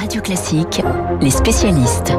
Radio Classique, les spécialistes.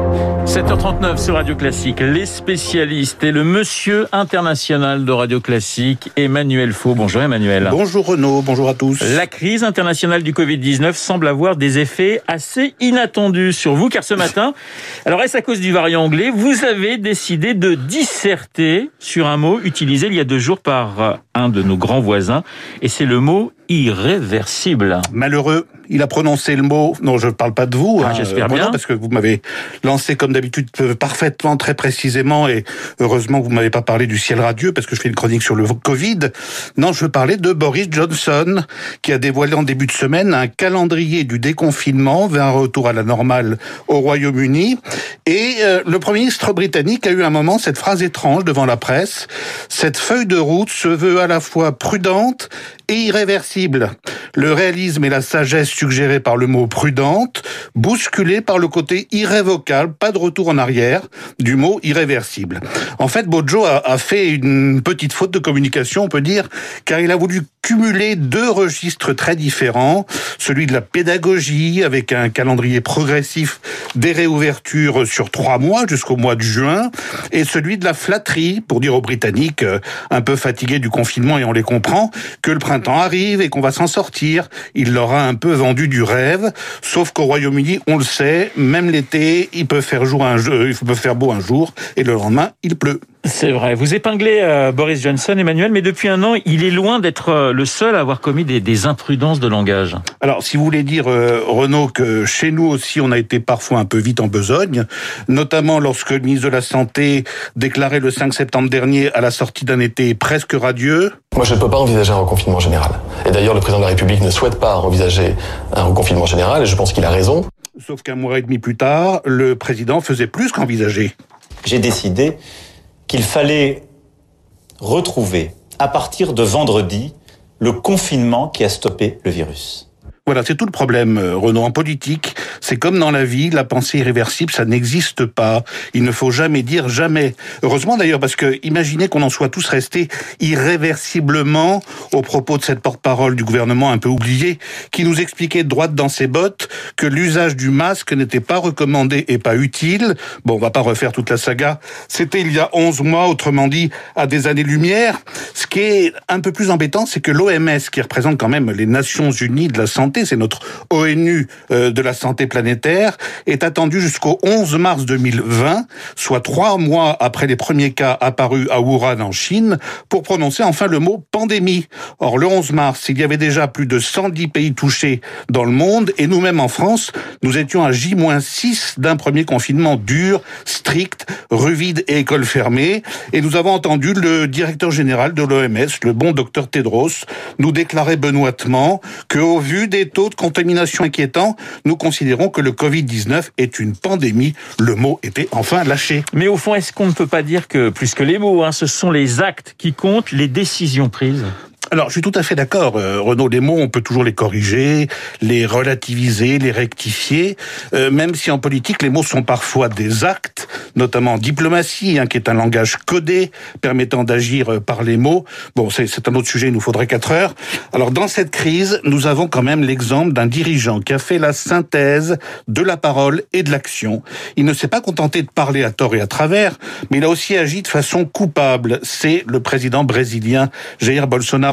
7h39 sur Radio Classique, les spécialistes et le monsieur international de Radio Classique, Emmanuel Faux. Bonjour Emmanuel. Bonjour Renaud, bonjour à tous. La crise internationale du Covid-19 semble avoir des effets assez inattendus sur vous, car ce matin, alors est-ce à cause du variant anglais, vous avez décidé de disserter sur un mot utilisé il y a deux jours par un de nos grands voisins, et c'est le mot irréversible. Malheureux, il a prononcé le mot. Non, je ne parle pas de vous. Ah, hein, J'espère bien. Parce que vous m'avez lancé comme d'habitude euh, parfaitement, très précisément, et heureusement que vous m'avez pas parlé du ciel radieux parce que je fais une chronique sur le Covid. Non, je veux parler de Boris Johnson qui a dévoilé en début de semaine un calendrier du déconfinement vers un retour à la normale au Royaume-Uni. Et euh, le Premier ministre britannique a eu un moment cette phrase étrange devant la presse. Cette feuille de route se veut à la fois prudente irréversible. Le réalisme et la sagesse suggérés par le mot prudente, bousculés par le côté irrévocable, pas de retour en arrière, du mot irréversible. En fait, Bojo a, a fait une petite faute de communication, on peut dire, car il a voulu cumuler deux registres très différents, celui de la pédagogie avec un calendrier progressif des réouvertures sur trois mois jusqu'au mois de juin, et celui de la flatterie, pour dire aux Britanniques, euh, un peu fatigués du confinement et on les comprend, que le printemps arrive et qu'on va s'en sortir. Il leur a un peu vendu du rêve, sauf qu'au Royaume-Uni, on le sait, même l'été, il peut faire jour un jour, il peut faire beau un jour, et le lendemain, il pleut. C'est vrai. Vous épinglez euh, Boris Johnson, Emmanuel, mais depuis un an, il est loin d'être euh, le seul à avoir commis des, des, imprudences de langage. Alors, si vous voulez dire, euh, Renaud, que chez nous aussi, on a été parfois un peu vite en besogne, notamment lorsque le ministre de la Santé déclarait le 5 septembre dernier, à la sortie d'un été presque radieux, moi, je ne peux pas envisager un reconfinement général. Et d'ailleurs, le président de la République ne souhaite pas envisager un reconfinement général, et je pense qu'il a raison. Sauf qu'un mois et demi plus tard, le président faisait plus qu'envisager. J'ai décidé qu'il fallait retrouver, à partir de vendredi, le confinement qui a stoppé le virus. Voilà, c'est tout le problème, Renaud. En politique, c'est comme dans la vie, la pensée irréversible, ça n'existe pas. Il ne faut jamais dire jamais. Heureusement d'ailleurs, parce que imaginez qu'on en soit tous restés irréversiblement au propos de cette porte-parole du gouvernement un peu oublié, qui nous expliquait droite dans ses bottes que l'usage du masque n'était pas recommandé et pas utile. Bon, on va pas refaire toute la saga. C'était il y a 11 mois, autrement dit, à des années-lumière. Ce qui est un peu plus embêtant, c'est que l'OMS, qui représente quand même les Nations Unies de la santé, c'est notre ONU euh, de la santé planétaire, est attendu jusqu'au 11 mars 2020, soit trois mois après les premiers cas apparus à Wuhan en Chine, pour prononcer enfin le mot pandémie. Or, le 11 mars, il y avait déjà plus de 110 pays touchés dans le monde, et nous-mêmes en France, nous étions à J-6 d'un premier confinement dur, strict, rue vide et école fermée, et nous avons entendu le directeur général de l'OMS, le bon docteur Tedros, nous déclarer benoîtement que, au vu des taux de contamination inquiétants, nous considérons que le Covid-19 est une pandémie. Le mot était enfin lâché. Mais au fond, est-ce qu'on ne peut pas dire que, plus que les mots, hein, ce sont les actes qui comptent, les décisions prises? Alors, je suis tout à fait d'accord, euh, Renaud. Les mots, on peut toujours les corriger, les relativiser, les rectifier, euh, même si en politique, les mots sont parfois des actes, notamment en diplomatie, hein, qui est un langage codé permettant d'agir euh, par les mots. Bon, c'est un autre sujet, il nous faudrait quatre heures. Alors, dans cette crise, nous avons quand même l'exemple d'un dirigeant qui a fait la synthèse de la parole et de l'action. Il ne s'est pas contenté de parler à tort et à travers, mais il a aussi agi de façon coupable. C'est le président brésilien Jair Bolsonaro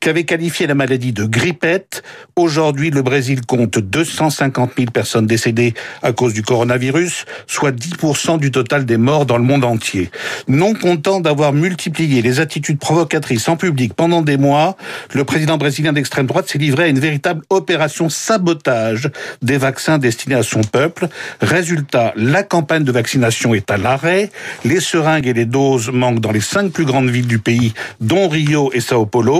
qui avait qualifié la maladie de grippette. Aujourd'hui, le Brésil compte 250 000 personnes décédées à cause du coronavirus, soit 10% du total des morts dans le monde entier. Non content d'avoir multiplié les attitudes provocatrices en public pendant des mois, le président brésilien d'extrême droite s'est livré à une véritable opération sabotage des vaccins destinés à son peuple. Résultat, la campagne de vaccination est à l'arrêt, les seringues et les doses manquent dans les cinq plus grandes villes du pays, dont Rio et Sao Paulo.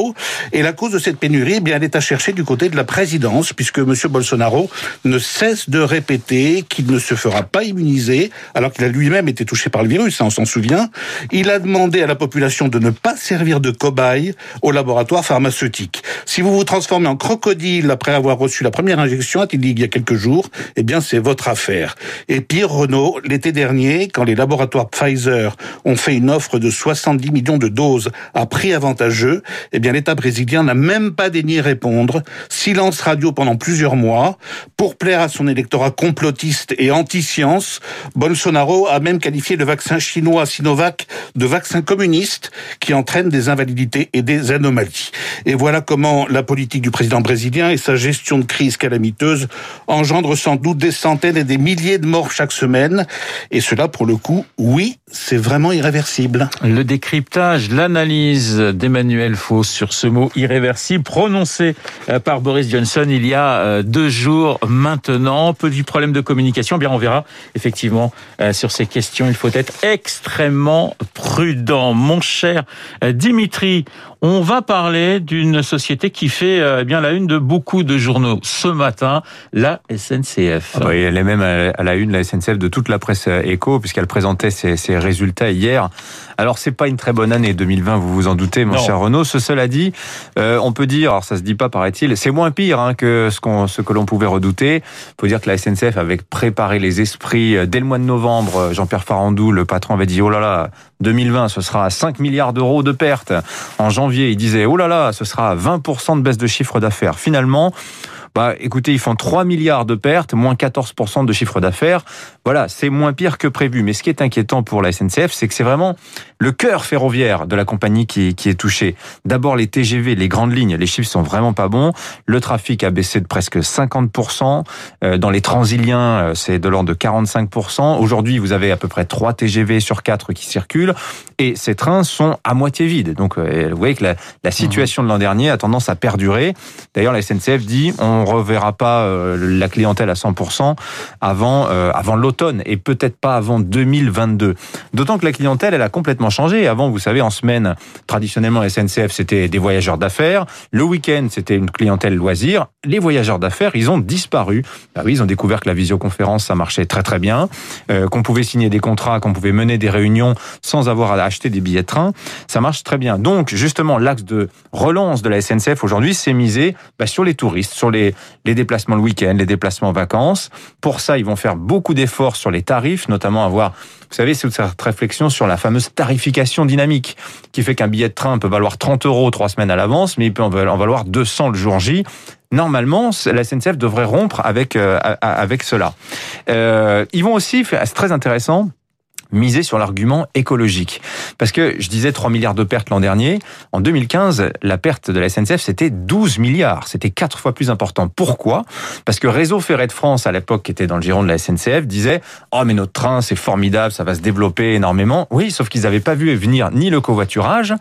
Et la cause de cette pénurie, eh bien, elle est à chercher du côté de la présidence, puisque M. Bolsonaro ne cesse de répéter qu'il ne se fera pas immuniser, alors qu'il a lui-même été touché par le virus, hein, on s'en souvient. Il a demandé à la population de ne pas servir de cobaye au laboratoire pharmaceutique. Si vous vous transformez en crocodile après avoir reçu la première injection, a-t-il dit il y a quelques jours, eh bien, c'est votre affaire. Et pire, Renault, l'été dernier, quand les laboratoires Pfizer ont fait une offre de 70 millions de doses à prix avantageux, eh l'État brésilien n'a même pas daigné répondre. Silence radio pendant plusieurs mois. Pour plaire à son électorat complotiste et anti-science, Bolsonaro a même qualifié le vaccin chinois Sinovac de vaccin communiste qui entraîne des invalidités et des anomalies. Et voilà comment la politique du président brésilien et sa gestion de crise calamiteuse engendrent sans doute des centaines et des milliers de morts chaque semaine. Et cela, pour le coup, oui, c'est vraiment irréversible. Le décryptage, l'analyse d'Emmanuel Faux sur ce mot irréversible prononcé euh, par Boris Johnson il y a euh, deux jours maintenant. Petit problème de communication, bien on verra effectivement euh, sur ces questions. Il faut être extrêmement prudent. Mon cher Dimitri, on va parler d'une société qui fait eh bien la une de beaucoup de journaux ce matin, la SNCF. Ah oui, elle est même à la une, la SNCF, de toute la presse éco, puisqu'elle présentait ses, ses résultats hier. Alors c'est pas une très bonne année 2020, vous vous en doutez, mon cher Renaud. Ce cela dit, euh, on peut dire, alors ça se dit pas, paraît-il, c'est moins pire hein, que ce, qu'on, ce que l'on pouvait redouter. Il faut dire que la SNCF avait préparé les esprits euh, dès le mois de novembre. Jean-Pierre Farandou, le patron, avait dit oh là là, 2020, ce sera 5 milliards d'euros de pertes. En janvier, il disait oh là là, ce sera 20% de baisse de chiffre d'affaires. Finalement, bah, écoutez, ils font 3 milliards de pertes, moins 14% de chiffre d'affaires. Voilà, c'est moins pire que prévu. Mais ce qui est inquiétant pour la SNCF, c'est que c'est vraiment le cœur ferroviaire de la compagnie qui, est touché. D'abord, les TGV, les grandes lignes, les chiffres sont vraiment pas bons. Le trafic a baissé de presque 50%. Euh, dans les transiliens, euh, c'est de l'ordre de 45%. Aujourd'hui, vous avez à peu près 3 TGV sur 4 qui circulent. Et ces trains sont à moitié vides. Donc, euh, vous voyez que la, la situation de l'an dernier a tendance à perdurer. D'ailleurs, la SNCF dit, on on reverra pas euh, la clientèle à 100% avant euh, avant l'automne et peut-être pas avant 2022. D'autant que la clientèle elle a complètement changé. Avant, vous savez, en semaine, traditionnellement SNCF c'était des voyageurs d'affaires. Le week-end c'était une clientèle loisir. Les voyageurs d'affaires ils ont disparu. Bah oui, ils ont découvert que la visioconférence ça marchait très très bien, euh, qu'on pouvait signer des contrats, qu'on pouvait mener des réunions sans avoir à acheter des billets de train. Ça marche très bien. Donc justement l'axe de relance de la SNCF aujourd'hui c'est misé bah, sur les touristes, sur les les, déplacements le week-end, les déplacements vacances. Pour ça, ils vont faire beaucoup d'efforts sur les tarifs, notamment avoir, vous savez, cette réflexion sur la fameuse tarification dynamique, qui fait qu'un billet de train peut valoir 30 euros trois semaines à l'avance, mais il peut en valoir 200 le jour J normalement, la SNCF devrait rompre avec euh, avec cela. Euh, ils vont aussi, c'est très intéressant, miser sur l'argument écologique. Parce que je disais 3 milliards de pertes l'an dernier. En 2015, la perte de la SNCF, c'était 12 milliards. C'était quatre fois plus important. Pourquoi? Parce que Réseau Ferré de France, à l'époque, qui était dans le giron de la SNCF, disait « Oh, mais notre train, c'est formidable, ça va se développer énormément. » Oui, sauf qu'ils n'avaient pas vu venir ni le covoiturage,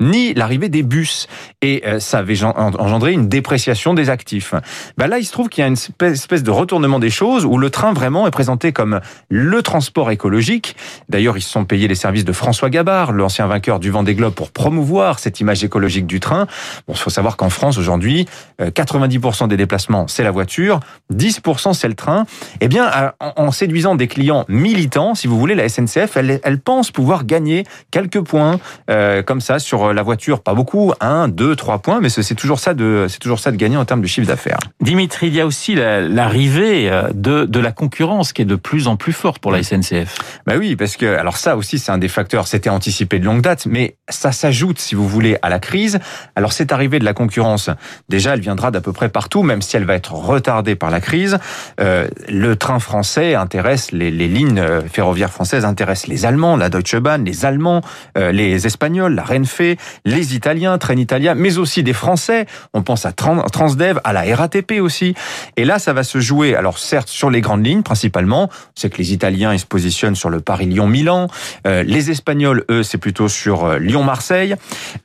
ni l'arrivée des bus. Et euh, ça avait engendré une dépréciation des actifs. Ben là, il se trouve qu'il y a une espèce de retournement des choses où le train vraiment est présenté comme le transport écologique. D'ailleurs, ils se sont payés les services de François Gabard, l'ancien vainqueur du Vendée Globe, pour promouvoir cette image écologique du train. Bon, il faut savoir qu'en France, aujourd'hui, 90% euh, des déplacements, c'est la voiture, 10% c'est le train. Eh bien, en séduisant des clients militants, si vous voulez, la SNCF, elle, pense pouvoir gagner quelques points euh, comme ça sur la voiture, pas beaucoup, un, deux, trois points, mais c'est toujours ça de, c'est toujours ça de gagner en termes de chiffre d'affaires. Dimitri, il y a aussi l'arrivée euh, de, de la concurrence qui est de plus en plus forte pour la SNCF. Bah oui, parce que, alors ça aussi, c'est un des facteurs, c'était anticipé de longue date, mais ça s'ajoute, si vous voulez, à la crise. Alors cette arrivée de la concurrence, déjà, elle viendra d'à peu près partout, même si elle va être retardée par la crise. Euh, le train français intéresse, les, les lignes euh, ferroviaires françaises intéressent les Allemands, la Deutsche Bahn, les Allemands, euh, les Espagnols, la Renfe, les Italiens, Train Italia, mais aussi des Français. On pense à Transdev, à la RATP aussi. Et là, ça va se jouer, alors certes, sur les grandes lignes principalement. C'est que les Italiens, ils se positionnent sur le Paris-Lyon-Milan. Euh, les Espagnols, eux, c'est plutôt sur euh, Lyon-Marseille.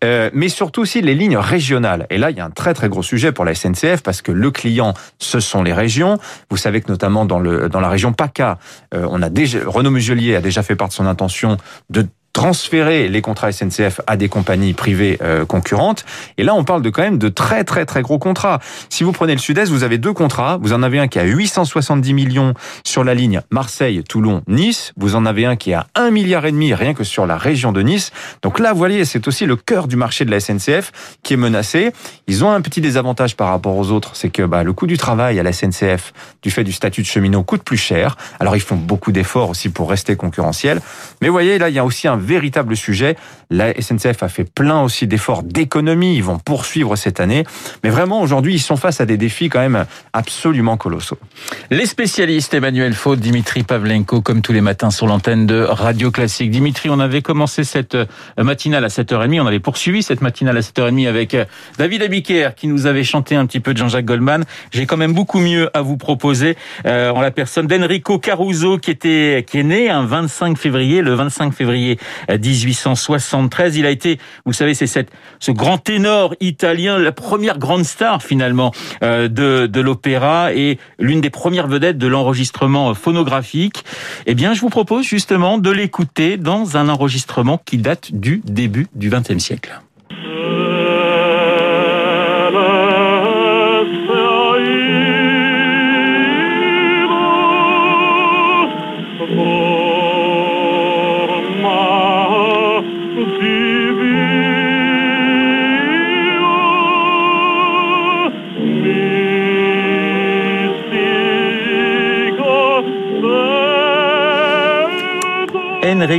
Euh, mais surtout aussi les lignes régionales. Et là, il y a un très très gros sujet pour la SNCF parce que le client, ce sont les régions. Vous savez que notamment dans la région PACA, on a déjà, Renaud Muselier a déjà fait part de son intention de transférer les contrats SNCF à des compagnies privées euh, concurrentes. Et là, on parle de quand même de très très très gros contrats. Si vous prenez le Sud-Est, vous avez deux contrats. Vous en avez un qui a 870 millions sur la ligne Marseille, Toulon, Nice. Vous en avez un qui a un milliard et demi rien que sur la région de Nice. Donc là, vous voyez, c'est aussi le cœur du marché de la SNCF qui est menacé. Ils ont un petit désavantage par rapport aux autres, c'est que bah, le coût du travail à la SNCF, du fait du statut de cheminot, coûte plus cher. Alors ils font beaucoup d'efforts aussi pour rester concurrentiels. Mais vous voyez, là, il y a aussi un véritable sujet. La SNCF a fait plein aussi d'efforts d'économie. Ils vont poursuivre cette année. Mais vraiment, aujourd'hui, ils sont face à des défis quand même absolument colossaux. Les spécialistes, Emmanuel Faud, Dimitri Pavlenko, comme tous les matins sur l'antenne de Radio Classique. Dimitri, on avait commencé cette euh, matinale à 7h30. On avait poursuivi cette matinale à 7h30 avec euh, David Abiker qui nous avait chanté un petit peu de Jean-Jacques Goldman. J'ai quand même beaucoup mieux à vous proposer euh, en la personne d'Enrico Caruso qui était qui est né un 25 février, le 25 février 1873. Il a été, vous savez, c'est cette ce grand ténor italien, la première grande star finalement de de l'opéra et l'une des premières vedettes de l'enregistrement phonographique. Eh bien, je vous propose justement de l'écouter dans un enregistrement qui date du début du XXe siècle. see.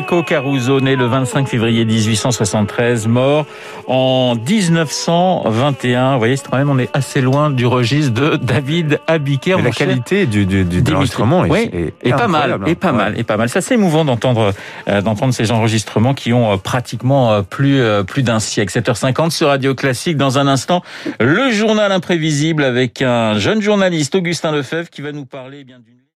Enrico Caruso, né le 25 février 1873, mort en 1921. Vous voyez, quand même, on est assez loin du registre de David Abiker. la qualité du, du, du de l'enregistrement est, est, pas mal, et pas mal, et pas mal. C'est assez émouvant d'entendre euh, d'entendre ces enregistrements qui ont euh, pratiquement euh, plus plus d'un siècle. 7h50 sur Radio Classique. Dans un instant, le journal imprévisible avec un jeune journaliste, Augustin Lefebvre, qui va nous parler eh bien d'une